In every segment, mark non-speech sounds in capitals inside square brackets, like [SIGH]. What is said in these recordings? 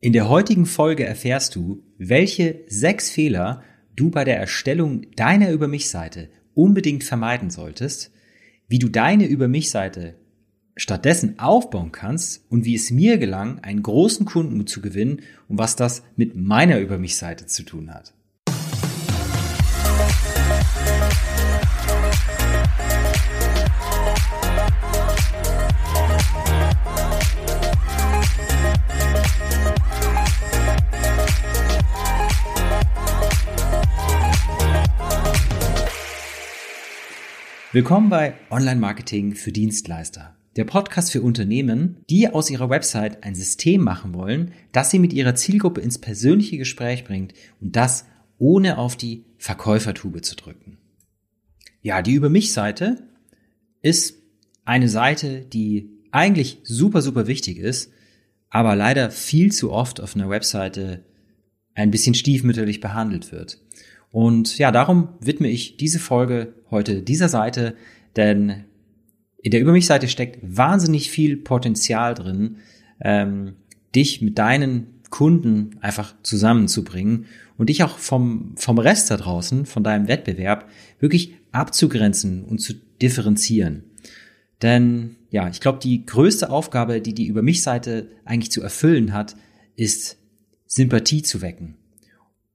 In der heutigen Folge erfährst du, welche sechs Fehler du bei der Erstellung deiner Über mich-Seite unbedingt vermeiden solltest, wie du deine Über mich-Seite stattdessen aufbauen kannst und wie es mir gelang, einen großen Kunden zu gewinnen und was das mit meiner Über mich-Seite zu tun hat. Willkommen bei Online Marketing für Dienstleister. Der Podcast für Unternehmen, die aus ihrer Website ein System machen wollen, das sie mit ihrer Zielgruppe ins persönliche Gespräch bringt und das ohne auf die Verkäufertube zu drücken. Ja, die Über mich Seite ist eine Seite, die eigentlich super, super wichtig ist, aber leider viel zu oft auf einer Webseite ein bisschen stiefmütterlich behandelt wird. Und ja, darum widme ich diese Folge heute dieser Seite, denn in der Über mich-Seite steckt wahnsinnig viel Potenzial drin, ähm, dich mit deinen Kunden einfach zusammenzubringen und dich auch vom, vom Rest da draußen, von deinem Wettbewerb, wirklich abzugrenzen und zu differenzieren. Denn ja, ich glaube, die größte Aufgabe, die die Über mich-Seite eigentlich zu erfüllen hat, ist Sympathie zu wecken.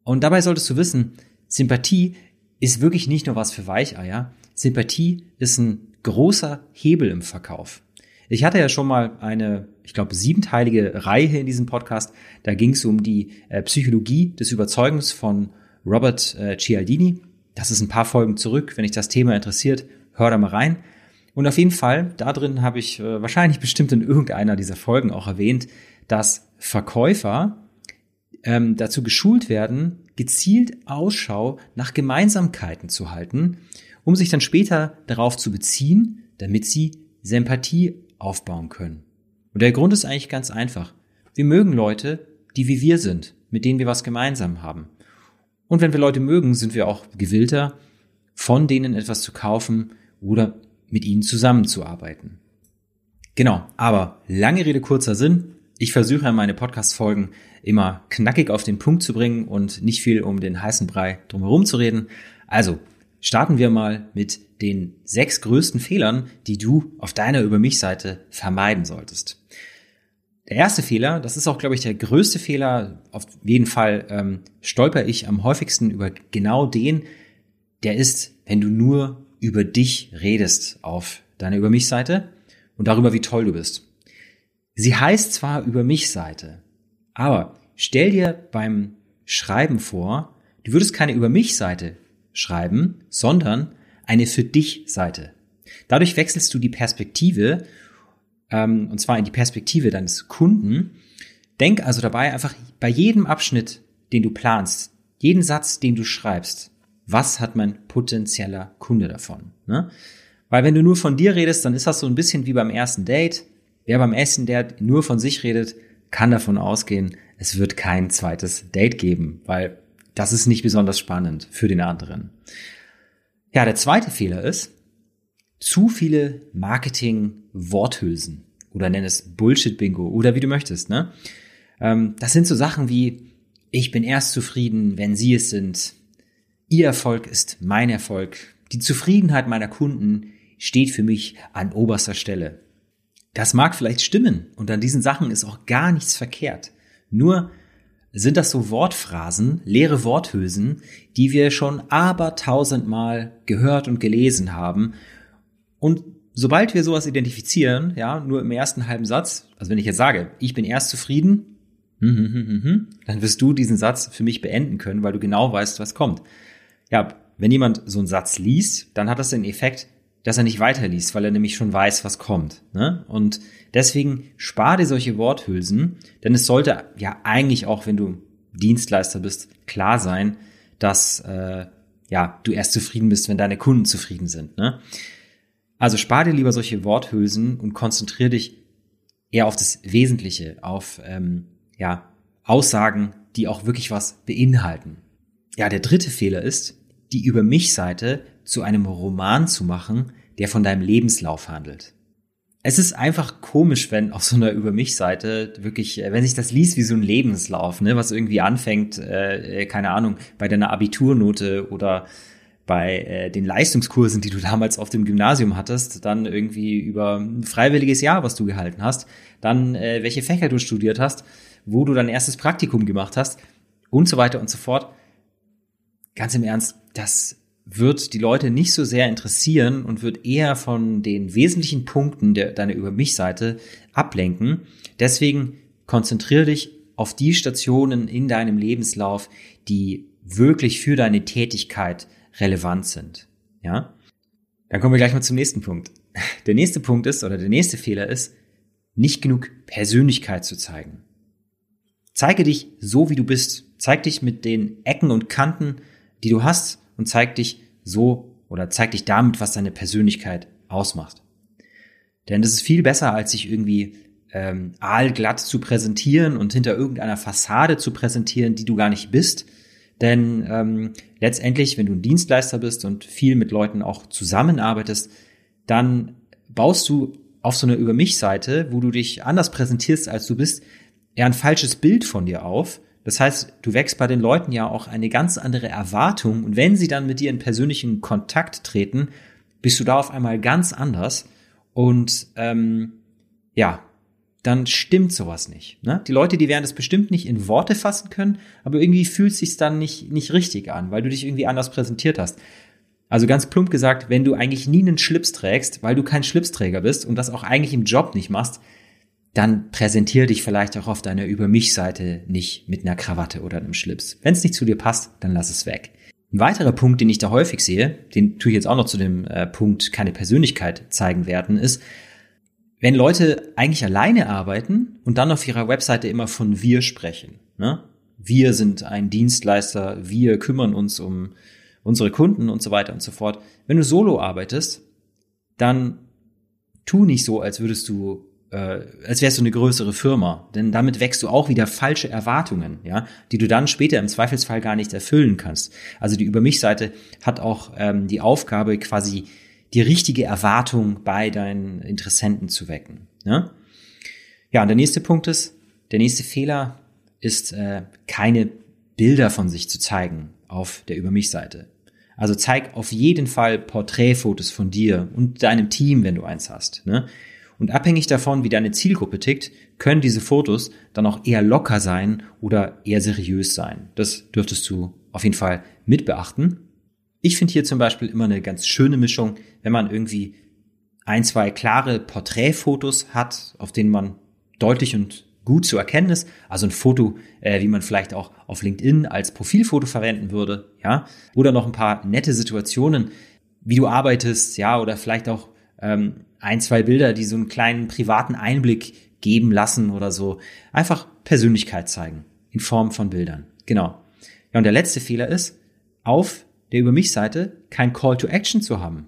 Und dabei solltest du wissen, Sympathie ist wirklich nicht nur was für Weicheier. Sympathie ist ein großer Hebel im Verkauf. Ich hatte ja schon mal eine, ich glaube, siebenteilige Reihe in diesem Podcast. Da ging es um die äh, Psychologie des Überzeugens von Robert äh, Cialdini. Das ist ein paar Folgen zurück. Wenn dich das Thema interessiert, hör da mal rein. Und auf jeden Fall, da drin habe ich äh, wahrscheinlich bestimmt in irgendeiner dieser Folgen auch erwähnt, dass Verkäufer ähm, dazu geschult werden, gezielt Ausschau nach Gemeinsamkeiten zu halten, um sich dann später darauf zu beziehen, damit sie Sympathie aufbauen können. Und der Grund ist eigentlich ganz einfach. Wir mögen Leute, die wie wir sind, mit denen wir was gemeinsam haben. Und wenn wir Leute mögen, sind wir auch gewillter, von denen etwas zu kaufen oder mit ihnen zusammenzuarbeiten. Genau, aber lange Rede, kurzer Sinn. Ich versuche meine Podcast-Folgen immer knackig auf den Punkt zu bringen und nicht viel um den heißen Brei drumherum zu reden. Also starten wir mal mit den sechs größten Fehlern, die du auf deiner Über mich-Seite vermeiden solltest. Der erste Fehler, das ist auch, glaube ich, der größte Fehler, auf jeden Fall ähm, stolper ich am häufigsten über genau den, der ist, wenn du nur über dich redest auf deiner Über mich-Seite und darüber, wie toll du bist. Sie heißt zwar Über mich-Seite, aber stell dir beim Schreiben vor, du würdest keine Über mich Seite schreiben, sondern eine für dich Seite. Dadurch wechselst du die Perspektive, ähm, und zwar in die Perspektive deines Kunden. Denk also dabei einfach bei jedem Abschnitt, den du planst, jeden Satz, den du schreibst, was hat mein potenzieller Kunde davon? Ne? Weil wenn du nur von dir redest, dann ist das so ein bisschen wie beim ersten Date. Wer beim Essen, der nur von sich redet, kann davon ausgehen, es wird kein zweites Date geben, weil das ist nicht besonders spannend für den anderen. Ja, der zweite Fehler ist, zu viele Marketing-Worthülsen oder nenn es Bullshit-Bingo oder wie du möchtest. Ne? Ähm, das sind so Sachen wie, ich bin erst zufrieden, wenn Sie es sind. Ihr Erfolg ist mein Erfolg. Die Zufriedenheit meiner Kunden steht für mich an oberster Stelle. Das mag vielleicht stimmen und an diesen Sachen ist auch gar nichts verkehrt. Nur sind das so Wortphrasen, leere Worthülsen, die wir schon aber tausendmal gehört und gelesen haben. Und sobald wir sowas identifizieren, ja, nur im ersten halben Satz, also wenn ich jetzt sage, ich bin erst zufrieden, hm, hm, hm, dann wirst du diesen Satz für mich beenden können, weil du genau weißt, was kommt. Ja, wenn jemand so einen Satz liest, dann hat das den Effekt, dass er nicht weiterliest, weil er nämlich schon weiß, was kommt. Ne? Und deswegen spar dir solche Worthülsen, denn es sollte ja eigentlich auch, wenn du Dienstleister bist, klar sein, dass äh, ja du erst zufrieden bist, wenn deine Kunden zufrieden sind. Ne? Also spar dir lieber solche Worthülsen und konzentriere dich eher auf das Wesentliche, auf ähm, ja Aussagen, die auch wirklich was beinhalten. Ja, der dritte Fehler ist, die über mich Seite zu einem Roman zu machen, der von deinem Lebenslauf handelt. es ist einfach komisch, wenn auf so einer Über mich-Seite wirklich, äh, wenn sich das liest wie so ein Lebenslauf, ne, was irgendwie anfängt, äh, keine Ahnung, bei deiner Abiturnote oder bei äh, den Leistungskursen, die du damals auf dem Gymnasium hattest, dann irgendwie über ein freiwilliges Jahr, was du gehalten hast, dann äh, welche Fächer du studiert hast, wo du dein erstes Praktikum gemacht hast und so weiter und so fort. Ganz im Ernst, das wird die Leute nicht so sehr interessieren und wird eher von den wesentlichen Punkten der, deiner Über mich-Seite ablenken. Deswegen konzentriere dich auf die Stationen in deinem Lebenslauf, die wirklich für deine Tätigkeit relevant sind. Ja? Dann kommen wir gleich mal zum nächsten Punkt. [LAUGHS] Der nächste Punkt ist, oder der nächste Fehler ist, nicht genug Persönlichkeit zu zeigen. Zeige dich so, wie du bist. Zeig dich mit den Ecken und Kanten, die du hast und zeig dich so oder zeig dich damit, was deine Persönlichkeit ausmacht. Denn das ist viel besser, als sich irgendwie ähm, aalglatt zu präsentieren und hinter irgendeiner Fassade zu präsentieren, die du gar nicht bist. Denn ähm, letztendlich, wenn du ein Dienstleister bist und viel mit Leuten auch zusammenarbeitest, dann baust du auf so einer Über mich-Seite, wo du dich anders präsentierst, als du bist, eher ein falsches Bild von dir auf das heißt, du wächst bei den Leuten ja auch eine ganz andere Erwartung und wenn sie dann mit dir in persönlichen Kontakt treten, bist du da auf einmal ganz anders und ähm, ja, dann stimmt sowas nicht. Ne? Die Leute, die werden das bestimmt nicht in Worte fassen können, aber irgendwie fühlt es sich dann nicht, nicht richtig an, weil du dich irgendwie anders präsentiert hast. Also ganz plump gesagt, wenn du eigentlich nie einen Schlips trägst, weil du kein Schlipsträger bist und das auch eigentlich im Job nicht machst, dann präsentier dich vielleicht auch auf deiner Über mich-Seite nicht mit einer Krawatte oder einem Schlips. Wenn es nicht zu dir passt, dann lass es weg. Ein weiterer Punkt, den ich da häufig sehe, den tue ich jetzt auch noch zu dem äh, Punkt keine Persönlichkeit zeigen werden, ist, wenn Leute eigentlich alleine arbeiten und dann auf ihrer Webseite immer von wir sprechen. Ne? Wir sind ein Dienstleister, wir kümmern uns um unsere Kunden und so weiter und so fort. Wenn du solo arbeitest, dann tu nicht so, als würdest du äh, als wärst du eine größere Firma. Denn damit wächst du auch wieder falsche Erwartungen, ja, die du dann später im Zweifelsfall gar nicht erfüllen kannst. Also die Über mich-Seite hat auch ähm, die Aufgabe, quasi die richtige Erwartung bei deinen Interessenten zu wecken. Ja, ja und der nächste Punkt ist, der nächste Fehler ist, äh, keine Bilder von sich zu zeigen auf der Über mich-Seite. Also zeig auf jeden Fall Porträtfotos von dir und deinem Team, wenn du eins hast. Ne? Und abhängig davon, wie deine Zielgruppe tickt, können diese Fotos dann auch eher locker sein oder eher seriös sein. Das dürftest du auf jeden Fall mit beachten. Ich finde hier zum Beispiel immer eine ganz schöne Mischung, wenn man irgendwie ein, zwei klare Porträtfotos hat, auf denen man deutlich und gut zu erkennen ist. Also ein Foto, äh, wie man vielleicht auch auf LinkedIn als Profilfoto verwenden würde, ja. Oder noch ein paar nette Situationen, wie du arbeitest, ja, oder vielleicht auch ähm, ein, zwei Bilder, die so einen kleinen privaten Einblick geben lassen oder so. Einfach Persönlichkeit zeigen in Form von Bildern. Genau. Ja, und der letzte Fehler ist, auf der Über mich Seite kein Call to Action zu haben.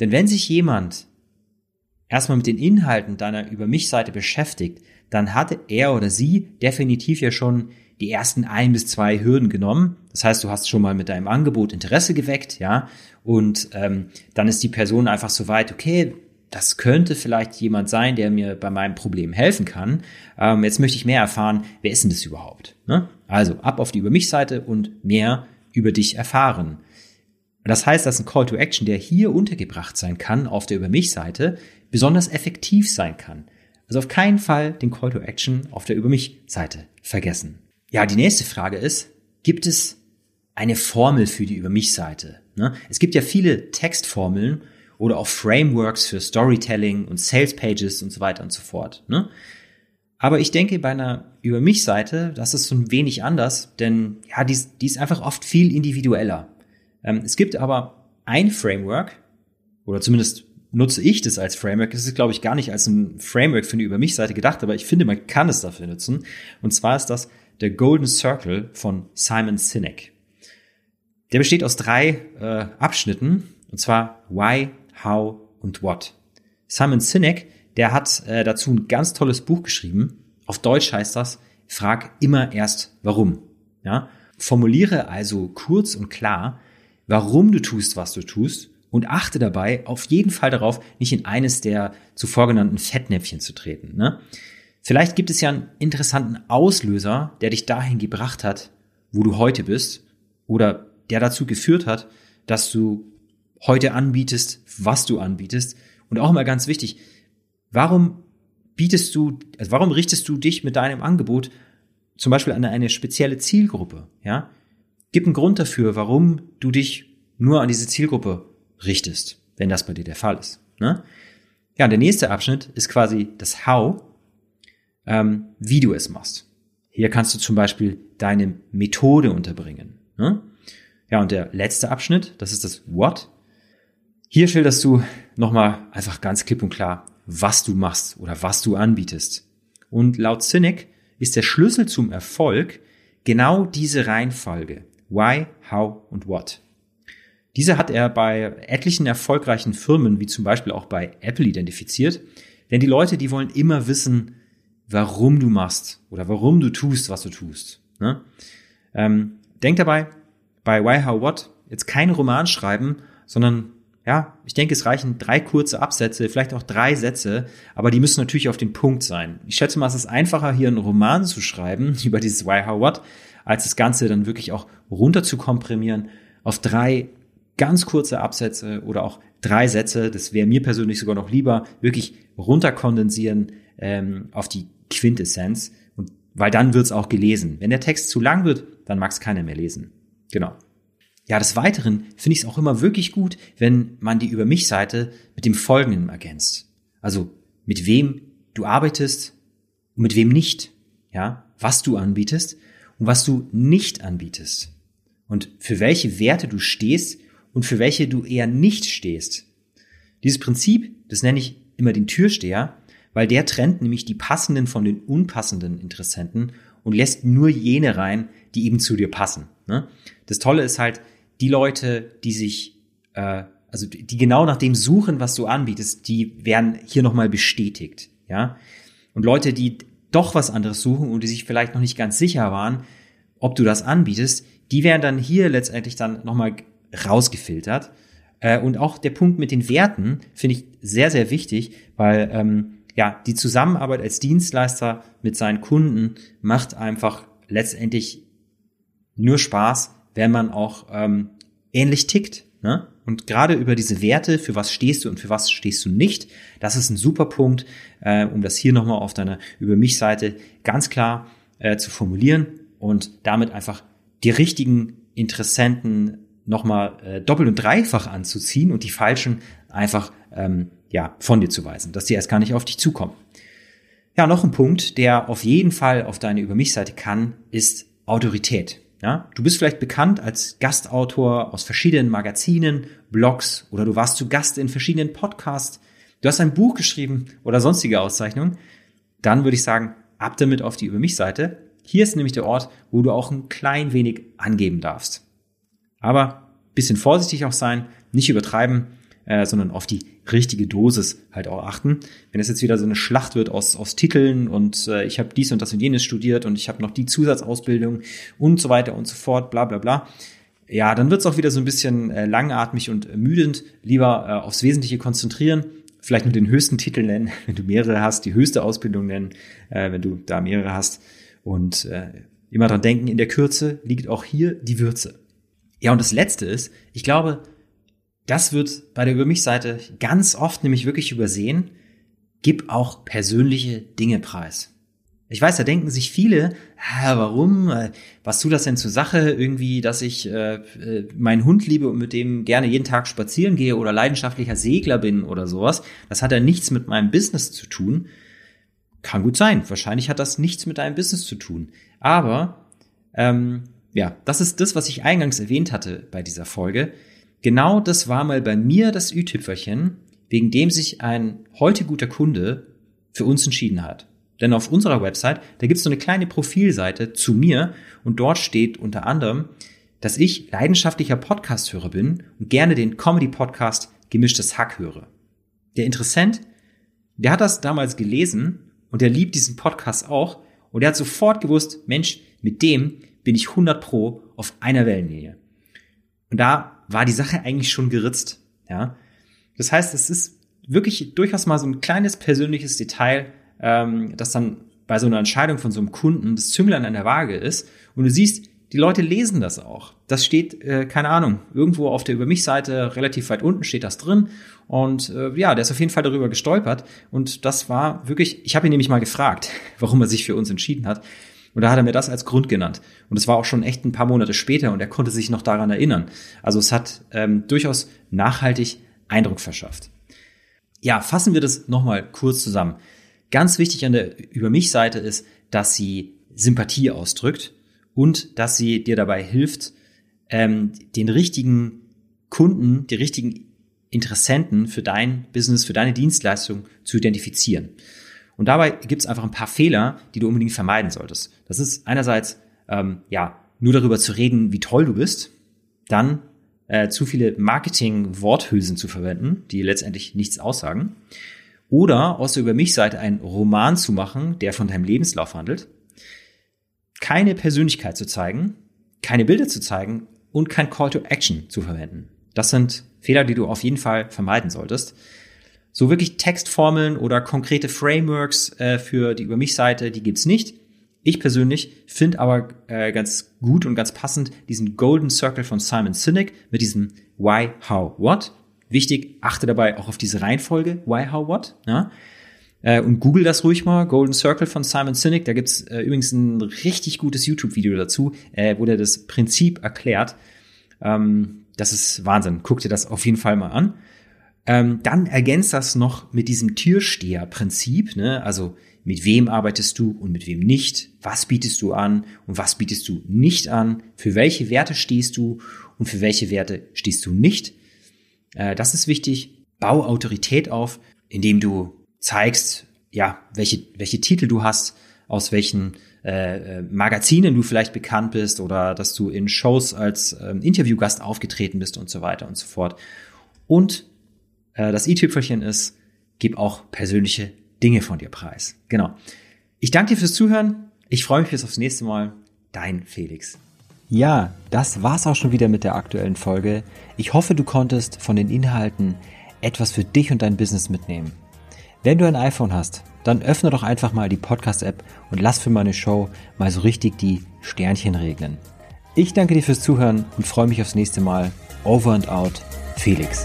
Denn wenn sich jemand erstmal mit den Inhalten deiner Über mich Seite beschäftigt, dann hatte er oder sie definitiv ja schon die ersten ein bis zwei Hürden genommen. Das heißt, du hast schon mal mit deinem Angebot Interesse geweckt, ja, und ähm, dann ist die Person einfach so weit, okay, das könnte vielleicht jemand sein, der mir bei meinem Problem helfen kann. Ähm, jetzt möchte ich mehr erfahren, wer ist denn das überhaupt? Ne? Also ab auf die Über mich Seite und mehr über dich erfahren. Das heißt, dass ein Call to Action, der hier untergebracht sein kann auf der Über mich Seite, besonders effektiv sein kann. Also auf keinen Fall den Call to Action auf der Über mich Seite vergessen. Ja, die nächste Frage ist, gibt es eine Formel für die Über mich Seite? Ne? Es gibt ja viele Textformeln oder auch Frameworks für Storytelling und Sales Pages und so weiter und so fort. Ne? Aber ich denke, bei einer Über mich Seite, das ist so ein wenig anders, denn ja, die, die ist einfach oft viel individueller. Ähm, es gibt aber ein Framework, oder zumindest nutze ich das als Framework. Das ist, glaube ich, gar nicht als ein Framework für eine Über mich Seite gedacht, aber ich finde, man kann es dafür nutzen. Und zwar ist das der Golden Circle von Simon Sinek. Der besteht aus drei äh, Abschnitten, und zwar Why, How und What. Simon Sinek, der hat äh, dazu ein ganz tolles Buch geschrieben. Auf Deutsch heißt das, frag immer erst warum. Ja? Formuliere also kurz und klar, warum du tust, was du tust und achte dabei auf jeden Fall darauf, nicht in eines der zuvor genannten Fettnäpfchen zu treten. Ne? Vielleicht gibt es ja einen interessanten Auslöser, der dich dahin gebracht hat, wo du heute bist oder der dazu geführt hat, dass du heute anbietest, was du anbietest. Und auch mal ganz wichtig, warum bietest du, also warum richtest du dich mit deinem Angebot zum Beispiel an eine spezielle Zielgruppe? Ja, gib einen Grund dafür, warum du dich nur an diese Zielgruppe richtest, wenn das bei dir der Fall ist. Ne? Ja, der nächste Abschnitt ist quasi das How, ähm, wie du es machst. Hier kannst du zum Beispiel deine Methode unterbringen. Ne? Ja, und der letzte Abschnitt, das ist das What. Hier schilderst du nochmal einfach ganz klipp und klar, was du machst oder was du anbietest. Und laut Cynic ist der Schlüssel zum Erfolg genau diese Reihenfolge. Why, how und what. Diese hat er bei etlichen erfolgreichen Firmen, wie zum Beispiel auch bei Apple, identifiziert. Denn die Leute, die wollen immer wissen, warum du machst oder warum du tust, was du tust. Ne? Ähm, denk dabei, bei Why, How, What jetzt keinen Roman schreiben, sondern ja, ich denke, es reichen drei kurze Absätze, vielleicht auch drei Sätze, aber die müssen natürlich auf den Punkt sein. Ich schätze mal, es ist einfacher, hier einen Roman zu schreiben [LAUGHS] über dieses Why, How, What, als das Ganze dann wirklich auch runter zu komprimieren auf drei ganz kurze Absätze oder auch drei Sätze. Das wäre mir persönlich sogar noch lieber, wirklich runterkondensieren ähm, auf die Quintessenz. Und weil dann wird's auch gelesen. Wenn der Text zu lang wird, dann mag es keiner mehr lesen. Genau. Ja, des Weiteren finde ich es auch immer wirklich gut, wenn man die Über mich-Seite mit dem Folgenden ergänzt. Also mit wem du arbeitest und mit wem nicht. Ja, was du anbietest und was du nicht anbietest. Und für welche Werte du stehst und für welche du eher nicht stehst. Dieses Prinzip, das nenne ich immer den Türsteher, weil der trennt nämlich die passenden von den unpassenden Interessenten und lässt nur jene rein, die eben zu dir passen. Ne? Das Tolle ist halt, die Leute, die sich, äh, also die genau nach dem suchen, was du anbietest, die werden hier nochmal bestätigt. Ja? Und Leute, die doch was anderes suchen und die sich vielleicht noch nicht ganz sicher waren, ob du das anbietest, die werden dann hier letztendlich dann nochmal rausgefiltert. Äh, und auch der Punkt mit den Werten finde ich sehr, sehr wichtig, weil ähm, ja, die Zusammenarbeit als Dienstleister mit seinen Kunden macht einfach letztendlich nur Spaß, wenn man auch ähm, ähnlich tickt. Ne? Und gerade über diese Werte, für was stehst du und für was stehst du nicht, das ist ein super Punkt, äh, um das hier nochmal auf deiner Über mich-Seite ganz klar äh, zu formulieren und damit einfach die richtigen Interessenten nochmal äh, doppelt und dreifach anzuziehen und die falschen einfach ähm, ja von dir zu weisen, dass die erst gar nicht auf dich zukommen. Ja, noch ein Punkt, der auf jeden Fall auf deine Über mich-Seite kann, ist Autorität. Ja, du bist vielleicht bekannt als Gastautor aus verschiedenen Magazinen, Blogs oder du warst zu Gast in verschiedenen Podcasts. Du hast ein Buch geschrieben oder sonstige Auszeichnungen. Dann würde ich sagen, ab damit auf die Über mich Seite. Hier ist nämlich der Ort, wo du auch ein klein wenig angeben darfst. Aber bisschen vorsichtig auch sein, nicht übertreiben äh, sondern auf die richtige Dosis halt auch achten. Wenn es jetzt wieder so eine Schlacht wird aus, aus Titeln und äh, ich habe dies und das und jenes studiert und ich habe noch die Zusatzausbildung und so weiter und so fort, bla bla bla, ja, dann wird es auch wieder so ein bisschen äh, langatmig und ermüdend. Lieber äh, aufs Wesentliche konzentrieren, vielleicht nur den höchsten Titel nennen, [LAUGHS] wenn du mehrere hast, die höchste Ausbildung nennen, äh, wenn du da mehrere hast. Und äh, immer dran denken, in der Kürze liegt auch hier die Würze. Ja, und das Letzte ist, ich glaube, das wird bei der Über mich Seite ganz oft nämlich wirklich übersehen. Gib auch persönliche Dinge preis. Ich weiß, da denken sich viele, warum, äh, was tut das denn zur Sache irgendwie, dass ich äh, äh, meinen Hund liebe und mit dem gerne jeden Tag spazieren gehe oder leidenschaftlicher Segler bin oder sowas. Das hat ja nichts mit meinem Business zu tun. Kann gut sein. Wahrscheinlich hat das nichts mit deinem Business zu tun. Aber ähm, ja, das ist das, was ich eingangs erwähnt hatte bei dieser Folge. Genau das war mal bei mir das Ü-Tüpferchen, wegen dem sich ein heute guter Kunde für uns entschieden hat. Denn auf unserer Website, da gibt es so eine kleine Profilseite zu mir und dort steht unter anderem, dass ich leidenschaftlicher Podcast-Hörer bin und gerne den Comedy-Podcast Gemischtes Hack höre. Der Interessent, der hat das damals gelesen und der liebt diesen Podcast auch und er hat sofort gewusst, Mensch, mit dem bin ich 100 pro auf einer Wellenlinie. Und da war die Sache eigentlich schon geritzt. Ja, das heißt, es ist wirklich durchaus mal so ein kleines persönliches Detail, ähm, das dann bei so einer Entscheidung von so einem Kunden das Zünglein an der Waage ist. Und du siehst, die Leute lesen das auch. Das steht, äh, keine Ahnung, irgendwo auf der Über mich-Seite, relativ weit unten steht das drin. Und äh, ja, der ist auf jeden Fall darüber gestolpert. Und das war wirklich, ich habe ihn nämlich mal gefragt, [LAUGHS] warum er sich für uns entschieden hat. Und da hat er mir das als Grund genannt. Und es war auch schon echt ein paar Monate später und er konnte sich noch daran erinnern. Also es hat ähm, durchaus nachhaltig Eindruck verschafft. Ja, fassen wir das nochmal kurz zusammen. Ganz wichtig an der Über mich-Seite ist, dass sie Sympathie ausdrückt und dass sie dir dabei hilft, ähm, den richtigen Kunden, die richtigen Interessenten für dein Business, für deine Dienstleistung zu identifizieren. Und dabei gibt es einfach ein paar Fehler, die du unbedingt vermeiden solltest. Das ist einerseits ähm, ja nur darüber zu reden, wie toll du bist, dann äh, zu viele Marketing-Worthülsen zu verwenden, die letztendlich nichts aussagen, oder aus der Über mich-Seite einen Roman zu machen, der von deinem Lebenslauf handelt keine Persönlichkeit zu zeigen, keine Bilder zu zeigen und kein Call to Action zu verwenden. Das sind Fehler, die du auf jeden Fall vermeiden solltest. So wirklich Textformeln oder konkrete Frameworks äh, für die Über mich-Seite, die gibt's nicht. Ich persönlich finde aber äh, ganz gut und ganz passend diesen Golden Circle von Simon Sinek mit diesem Why, How, What. Wichtig, achte dabei auch auf diese Reihenfolge, Why, How, What. Ja? Äh, und google das ruhig mal, Golden Circle von Simon Sinek. Da gibt's äh, übrigens ein richtig gutes YouTube-Video dazu, äh, wo der das Prinzip erklärt. Ähm, das ist Wahnsinn. Guck dir das auf jeden Fall mal an. Ähm, dann ergänzt das noch mit diesem Türsteher-Prinzip, ne? also mit wem arbeitest du und mit wem nicht, was bietest du an und was bietest du nicht an, für welche Werte stehst du und für welche Werte stehst du nicht. Äh, das ist wichtig. Bau Autorität auf, indem du zeigst, ja, welche, welche Titel du hast, aus welchen äh, äh, Magazinen du vielleicht bekannt bist oder dass du in Shows als ähm, Interviewgast aufgetreten bist und so weiter und so fort. Und äh, das i-Tüpfelchen ist, gib auch persönliche Dinge von dir preis. Genau. Ich danke dir fürs Zuhören. Ich freue mich bis aufs nächste Mal. Dein Felix. Ja, das war's auch schon wieder mit der aktuellen Folge. Ich hoffe, du konntest von den Inhalten etwas für dich und dein Business mitnehmen. Wenn du ein iPhone hast, dann öffne doch einfach mal die Podcast-App und lass für meine Show mal so richtig die Sternchen regnen. Ich danke dir fürs Zuhören und freue mich aufs nächste Mal. Over and out, Felix.